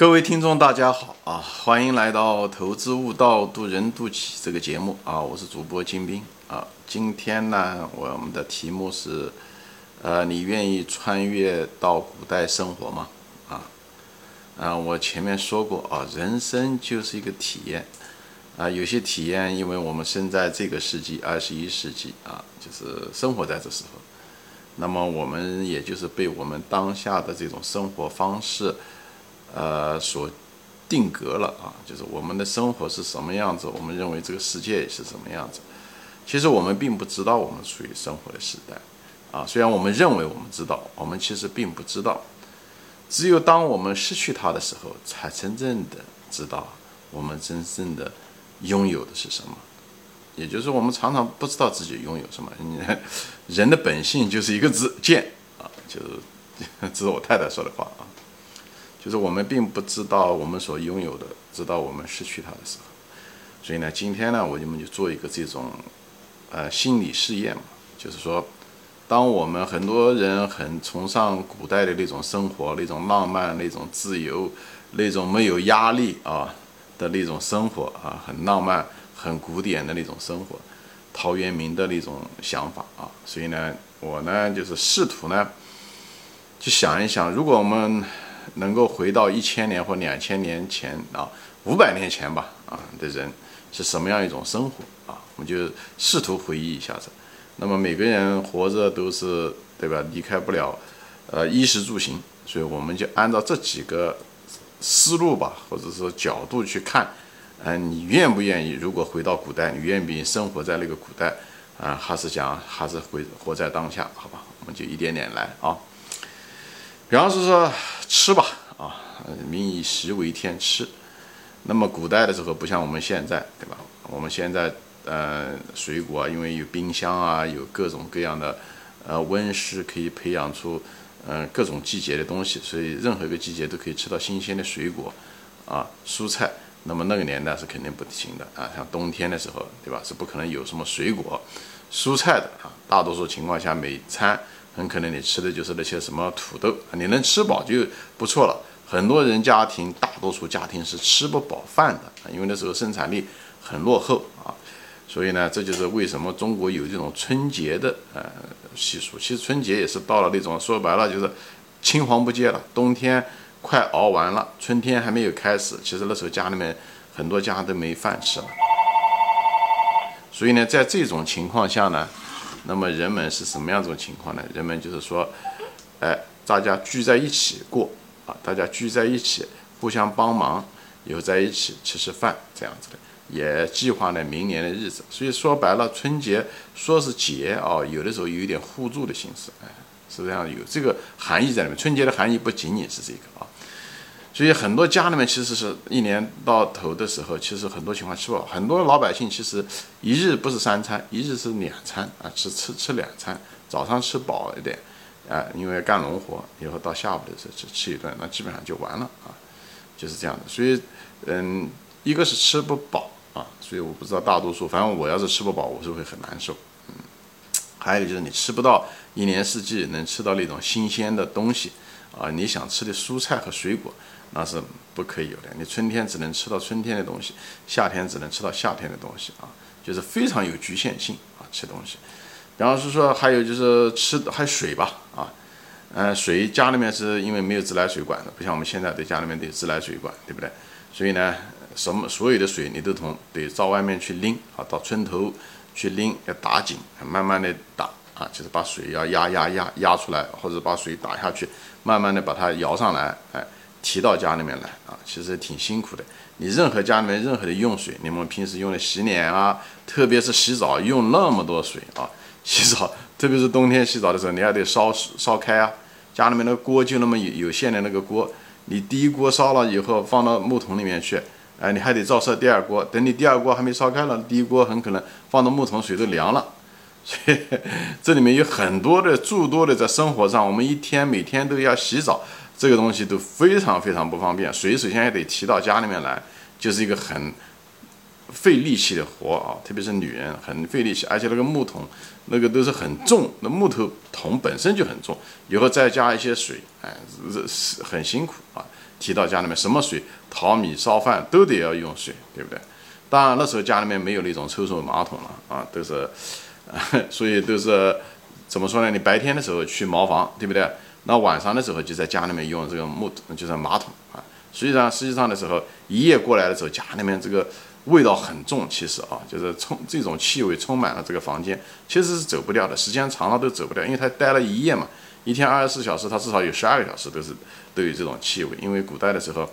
各位听众，大家好啊！欢迎来到《投资悟道，渡人渡己》这个节目啊！我是主播金兵啊。今天呢，我们的题目是：呃，你愿意穿越到古代生活吗？啊，啊，我前面说过啊，人生就是一个体验啊。有些体验，因为我们生在这个世纪，二十一世纪啊，就是生活在这时候，那么我们也就是被我们当下的这种生活方式。呃，所定格了啊，就是我们的生活是什么样子，我们认为这个世界是什么样子。其实我们并不知道我们处于生活的时代啊，虽然我们认为我们知道，我们其实并不知道。只有当我们失去它的时候，才真正的知道我们真正的拥有的是什么。也就是，我们常常不知道自己拥有什么。人的本性就是一个字贱啊，就是 这是我太太说的话啊。就是我们并不知道我们所拥有的，直到我们失去它的时候。所以呢，今天呢，我们就做一个这种，呃，心理试验嘛。就是说，当我们很多人很崇尚古代的那种生活、那种浪漫、那种自由、那种没有压力啊的那种生活啊，很浪漫、很古典的那种生活，陶渊明的那种想法啊。所以呢，我呢就是试图呢，去想一想，如果我们能够回到一千年或两千年前啊，五百年前吧啊的人是什么样一种生活啊？我们就试图回忆一下子。那么每个人活着都是对吧？离开不了呃衣食住行，所以我们就按照这几个思路吧，或者说角度去看。嗯，你愿不愿意？如果回到古代，你愿不愿意生活在那个古代啊？还是讲还是回活在当下？好吧，我们就一点点来啊。比方说吃吧，啊，民以食为天，吃。那么古代的时候不像我们现在，对吧？我们现在，呃，水果啊因为有冰箱啊，有各种各样的，呃，温室可以培养出，嗯，各种季节的东西，所以任何一个季节都可以吃到新鲜的水果，啊，蔬菜。那么那个年代是肯定不行的啊，像冬天的时候，对吧？是不可能有什么水果、蔬菜的啊。大多数情况下，每餐。很可能你吃的就是那些什么土豆，你能吃饱就不错了。很多人家庭，大多数家庭是吃不饱饭的，因为那时候生产力很落后啊。所以呢，这就是为什么中国有这种春节的呃习俗。其实春节也是到了那种说白了就是青黄不接了，冬天快熬完了，春天还没有开始。其实那时候家里面很多家都没饭吃了。所以呢，在这种情况下呢。那么人们是什么样一种情况呢？人们就是说，哎，大家聚在一起过啊，大家聚在一起，互相帮忙，有在一起吃吃饭这样子的，也计划呢明年的日子。所以说白了，春节说是节啊，有的时候有一点互助的形式，哎，实际上有这个含义在里面。春节的含义不仅仅是这个啊。所以很多家里面其实是一年到头的时候，其实很多情况吃不饱。很多老百姓其实一日不是三餐，一日是两餐啊，吃吃吃两餐。早上吃饱一点，啊，因为干农活，以后到下午的时候吃吃一顿，那基本上就完了啊，就是这样的。所以，嗯，一个是吃不饱啊，所以我不知道大多数，反正我要是吃不饱，我是会很难受。嗯，还有就是你吃不到一年四季能吃到那种新鲜的东西啊，你想吃的蔬菜和水果。那是不可以有的。你春天只能吃到春天的东西，夏天只能吃到夏天的东西啊，就是非常有局限性啊，吃东西。然后是说还有就是吃还水吧啊，嗯，水家里面是因为没有自来水管的，不像我们现在在家里面有自来水管，对不对？所以呢，什么所有的水你都从得到外面去拎啊，到村头去拎，要打井，慢慢的打啊，就是把水要压压压压出来，或者把水打下去，慢慢的把它摇上来，哎。提到家里面来啊，其实挺辛苦的。你任何家里面任何的用水，你们平时用的洗脸啊，特别是洗澡用那么多水啊，洗澡，特别是冬天洗澡的时候，你还得烧烧开啊。家里面的锅就那么有有限的那个锅，你第一锅烧了以后放到木桶里面去，哎，你还得照射第二锅。等你第二锅还没烧开了，第一锅很可能放到木桶水都凉了。所 以这里面有很多的诸多的在生活上，我们一天每天都要洗澡。这个东西都非常非常不方便，水首先也得提到家里面来，就是一个很费力气的活啊，特别是女人很费力气，而且那个木桶那个都是很重，那木头桶本身就很重，以后再加一些水，哎，是很辛苦啊。提到家里面什么水淘米烧饭都得要用水，对不对？当然那时候家里面没有那种抽水马桶了啊，都是，所以都是怎么说呢？你白天的时候去茅房，对不对？那晚上的时候就在家里面用这个木就是马桶啊。实际上实际上的时候一夜过来的时候，家里面这个味道很重，其实啊，就是充这种气味充满了这个房间，其实是走不掉的，时间长了都走不掉，因为它待了一夜嘛。一天二十四小时，它至少有十二个小时都是都有这种气味。因为古代的时候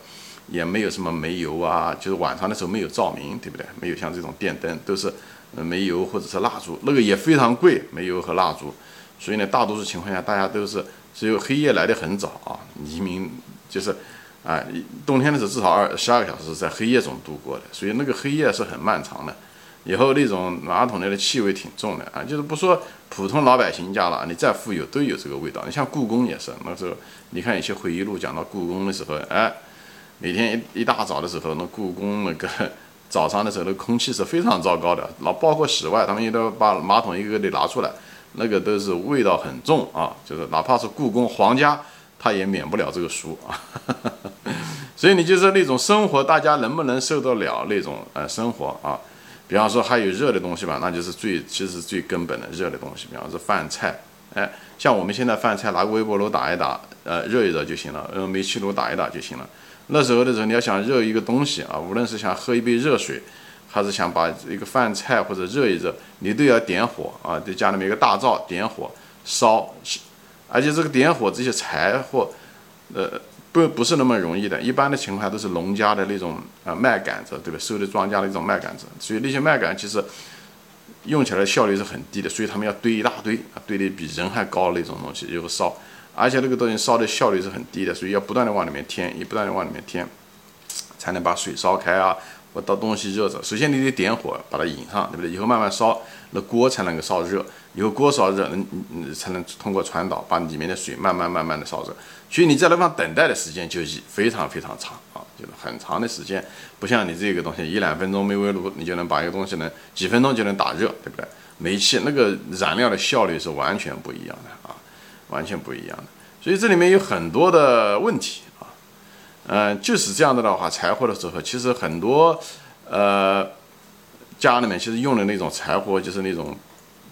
也没有什么煤油啊，就是晚上的时候没有照明，对不对？没有像这种电灯，都是煤油或者是蜡烛，那个也非常贵，煤油和蜡烛。所以呢，大多数情况下大家都是只有黑夜来的很早啊，黎明就是啊，冬天的时候至少二十二个小时在黑夜中度过的，所以那个黑夜是很漫长的。以后那种马桶内的气味挺重的啊，就是不说普通老百姓家了，你再富有都有这个味道。你像故宫也是，那时候你看有些回忆录讲到故宫的时候，哎，每天一一大早的时候，那故宫那个早上的时候，那空气是非常糟糕的。老包括室外，他们也都把马桶一个个的拿出来，那个都是味道很重啊，就是哪怕是故宫皇家，他也免不了这个俗啊。所以你就是那种生活，大家能不能受得了那种呃生活啊？比方说还有热的东西吧，那就是最其实最根本的热的东西。比方说饭菜，哎，像我们现在饭菜拿个微波炉打一打，呃，热一热就行了，用煤气炉打一打就行了。那时候的时候，你要想热一个东西啊，无论是想喝一杯热水，还是想把一个饭菜或者热一热，你都要点火啊，在家里面一个大灶点火烧，而且这个点火这些柴火，呃。不不是那么容易的，一般的情况下都是农家的那种啊麦秆子，对吧？收的庄稼的一种麦秆子，所以那些麦秆其实用起来效率是很低的，所以他们要堆一大堆啊，堆的比人还高那种东西，然后烧，而且那个东西烧的效率是很低的，所以要不断的往里面添，也不断的往里面添，才能把水烧开啊，或到东西热着。首先你得点火把它引上，对不对？以后慢慢烧，那锅才能够烧热，以后锅烧热，能才能通过传导把里面的水慢慢慢慢的烧热。所以你在那方等待的时间就非常非常长啊，就是很长的时间，不像你这个东西一两分钟没微炉，你就能把一个东西呢几分钟就能打热，对不对？煤气那个燃料的效率是完全不一样的啊，完全不一样的。所以这里面有很多的问题啊，嗯，就是这样的的话，柴火的时候，其实很多呃家里面其实用的那种柴火，就是那种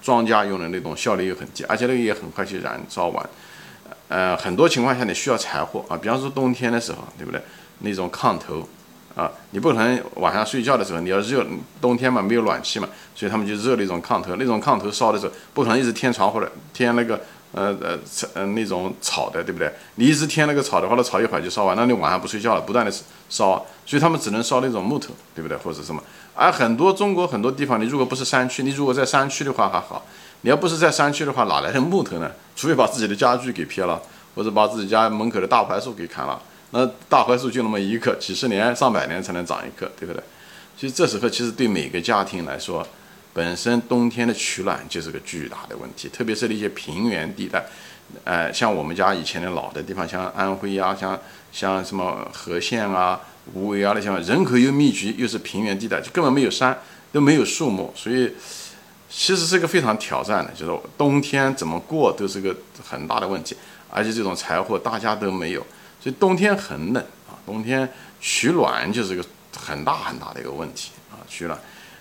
庄稼用的那种效率又很低，而且那个也很快就燃烧完。呃，很多情况下你需要柴火啊，比方说冬天的时候，对不对？那种炕头啊，你不可能晚上睡觉的时候你要热，冬天嘛没有暖气嘛，所以他们就热那种炕头。那种炕头烧的时候，不可能一直添柴火的，添那个呃呃呃那种草的，对不对？你一直添那个草的话，那草一会儿就烧完，那你晚上不睡觉了，不断的烧，所以他们只能烧那种木头，对不对？或者什么？而很多中国很多地方，你如果不是山区，你如果在山区的话还好。你要不是在山区的话，哪来的木头呢？除非把自己的家具给撇了，或者把自己家门口的大槐树给砍了。那大槐树就那么一棵，几十年、上百年才能长一棵，对不对？其实这时候，其实对每个家庭来说，本身冬天的取暖就是个巨大的问题，特别是那些平原地带，呃，像我们家以前的老的地方，像安徽啊，像像什么和县啊、无为啊那些，人口又密集，又是平原地带，就根本没有山，都没有树木，所以。其实是个非常挑战的，就是冬天怎么过都是个很大的问题，而且这种柴火大家都没有，所以冬天很冷啊，冬天取暖就是个很大很大的一个问题啊，取暖。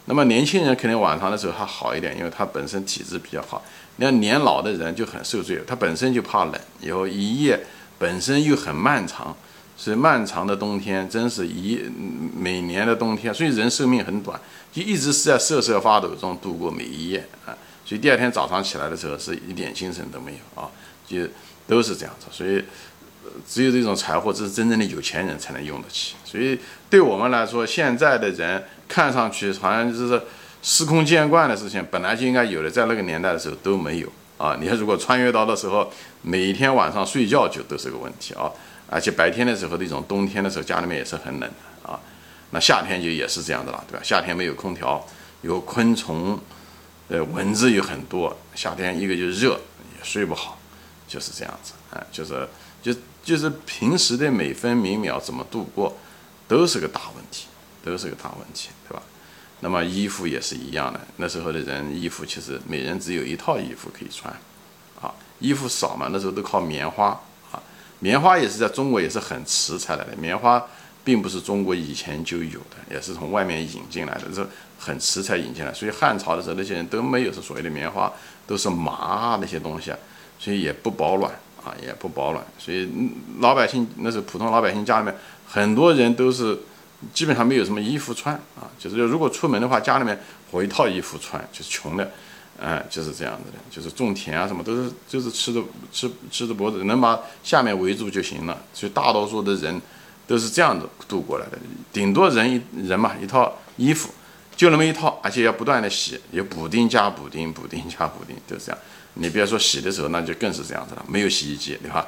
那么年轻人肯定晚上的时候还好一点，因为他本身体质比较好。你看年老的人就很受罪，他本身就怕冷，以后一夜本身又很漫长。是漫长的冬天，真是一每年的冬天，所以人寿命很短，就一直是在瑟瑟发抖中度过每一夜啊。所以第二天早上起来的时候，是一点精神都没有啊，就都是这样子。所以只有这种柴火，这是真正的有钱人才能用得起。所以对我们来说，现在的人看上去好像就是司空见惯的事情，本来就应该有的，在那个年代的时候都没有啊。你看，如果穿越到的时候，每一天晚上睡觉就都是个问题啊。而且白天的时候，那种冬天的时候，家里面也是很冷的啊。那夏天就也是这样的了，对吧？夏天没有空调，有昆虫，呃，蚊子有很多。夏天一个就热，也睡不好，就是这样子啊。就是就就是平时的每分每秒怎么度过，都是个大问题，都是个大问题，对吧？那么衣服也是一样的，那时候的人衣服其实每人只有一套衣服可以穿，啊，衣服少嘛，那时候都靠棉花啊，棉花也是在中国也是很迟才来的，棉花并不是中国以前就有的，也是从外面引进来的，是很迟才引进来，所以汉朝的时候那些人都没有是所谓的棉花，都是麻那些东西，所以也不保暖啊，也不保暖，所以老百姓那是普通老百姓家里面很多人都是。基本上没有什么衣服穿啊，就是如果出门的话，家里面活一套衣服穿，就是穷的，嗯，就是这样子的，就是种田啊什么都是，就是吃着吃吃着脖子，能把下面围住就行了。所以大多数的人都是这样子度过来的，顶多人一人嘛一套衣服就那么一套，而且要不断的洗，有补丁加补丁，补丁加补丁，就是这样。你别说洗的时候，那就更是这样子了，没有洗衣机对吧？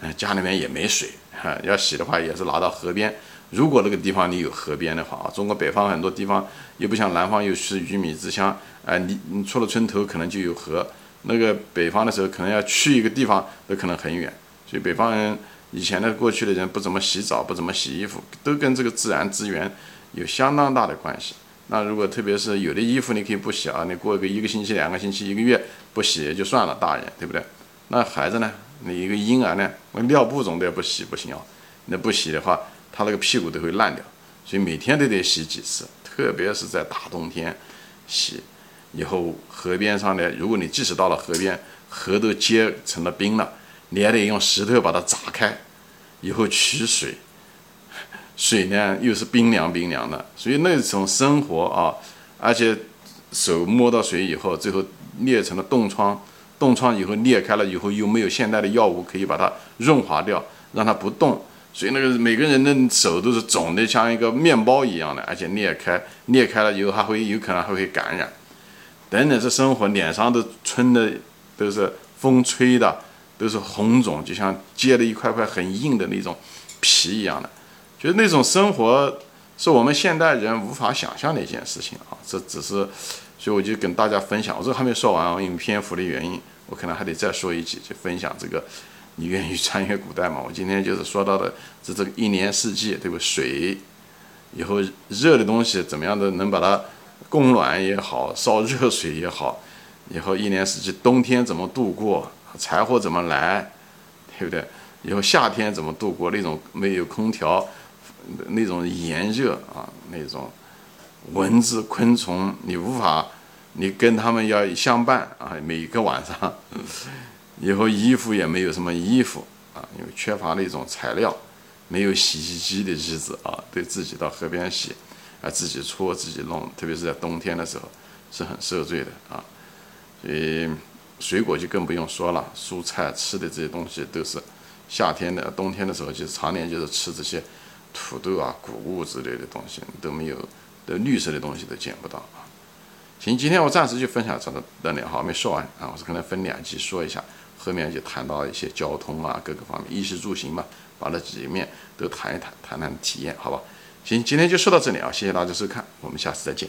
嗯，家里面也没水，哈，要洗的话也是拿到河边。如果那个地方你有河边的话啊，中国北方很多地方又不像南方又是鱼米之乡，哎，你你出了村头可能就有河。那个北方的时候可能要去一个地方都可能很远，所以北方人以前的过去的人不怎么洗澡，不怎么洗衣服，都跟这个自然资源有相当大的关系。那如果特别是有的衣服你可以不洗啊，你过个一个星期、两个星期、一个月不洗也就算了，大人对不对？那孩子呢？你一个婴儿呢？那尿布总得不洗不行啊，那不洗的话。他那个屁股都会烂掉，所以每天都得洗几次，特别是在大冬天洗。以后河边上呢，如果你即使到了河边，河都结成了冰了，你还得用石头把它砸开，以后取水，水呢又是冰凉冰凉的，所以那种生活啊，而且手摸到水以后，最后裂成了冻疮，冻疮以后裂开了以后，又没有现代的药物可以把它润滑掉，让它不动。所以那个每个人的手都是肿的像一个面包一样的，而且裂开，裂开了以后还会有可能还会感染，等等。这生活脸上都春的都是风吹的，都是红肿，就像结了一块块很硬的那种皮一样的，就是那种生活是我们现代人无法想象的一件事情啊。这只是，所以我就跟大家分享。我这还没说完啊，因为篇幅的原因，我可能还得再说一句，就分享这个。你愿意穿越古代吗？我今天就是说到的，这这个一年四季，对不？水，以后热的东西怎么样的能把它供暖也好，烧热水也好，以后一年四季，冬天怎么度过，柴火怎么来，对不对？以后夏天怎么度过？那种没有空调，那种炎热啊，那种蚊子、昆虫，你无法，你跟他们要相伴啊，每个晚上。以后衣服也没有什么衣服啊，因为缺乏那种材料，没有洗衣机的日子啊，对自己到河边洗，啊自己搓自己弄，特别是在冬天的时候是很受罪的啊。所以水果就更不用说了，蔬菜吃的这些东西都是夏天的、冬天的时候就常年就是吃这些土豆啊、谷物之类的东西都没有，都绿色的东西都见不到啊。行，今天我暂时就分享到这里，好，没说完啊，我是可能分两集说一下。后面就谈到一些交通啊，各个方面，衣食住行嘛，把那几面都谈一谈，谈谈体验，好吧？行，今天就说到这里啊，谢谢大家收看，我们下次再见。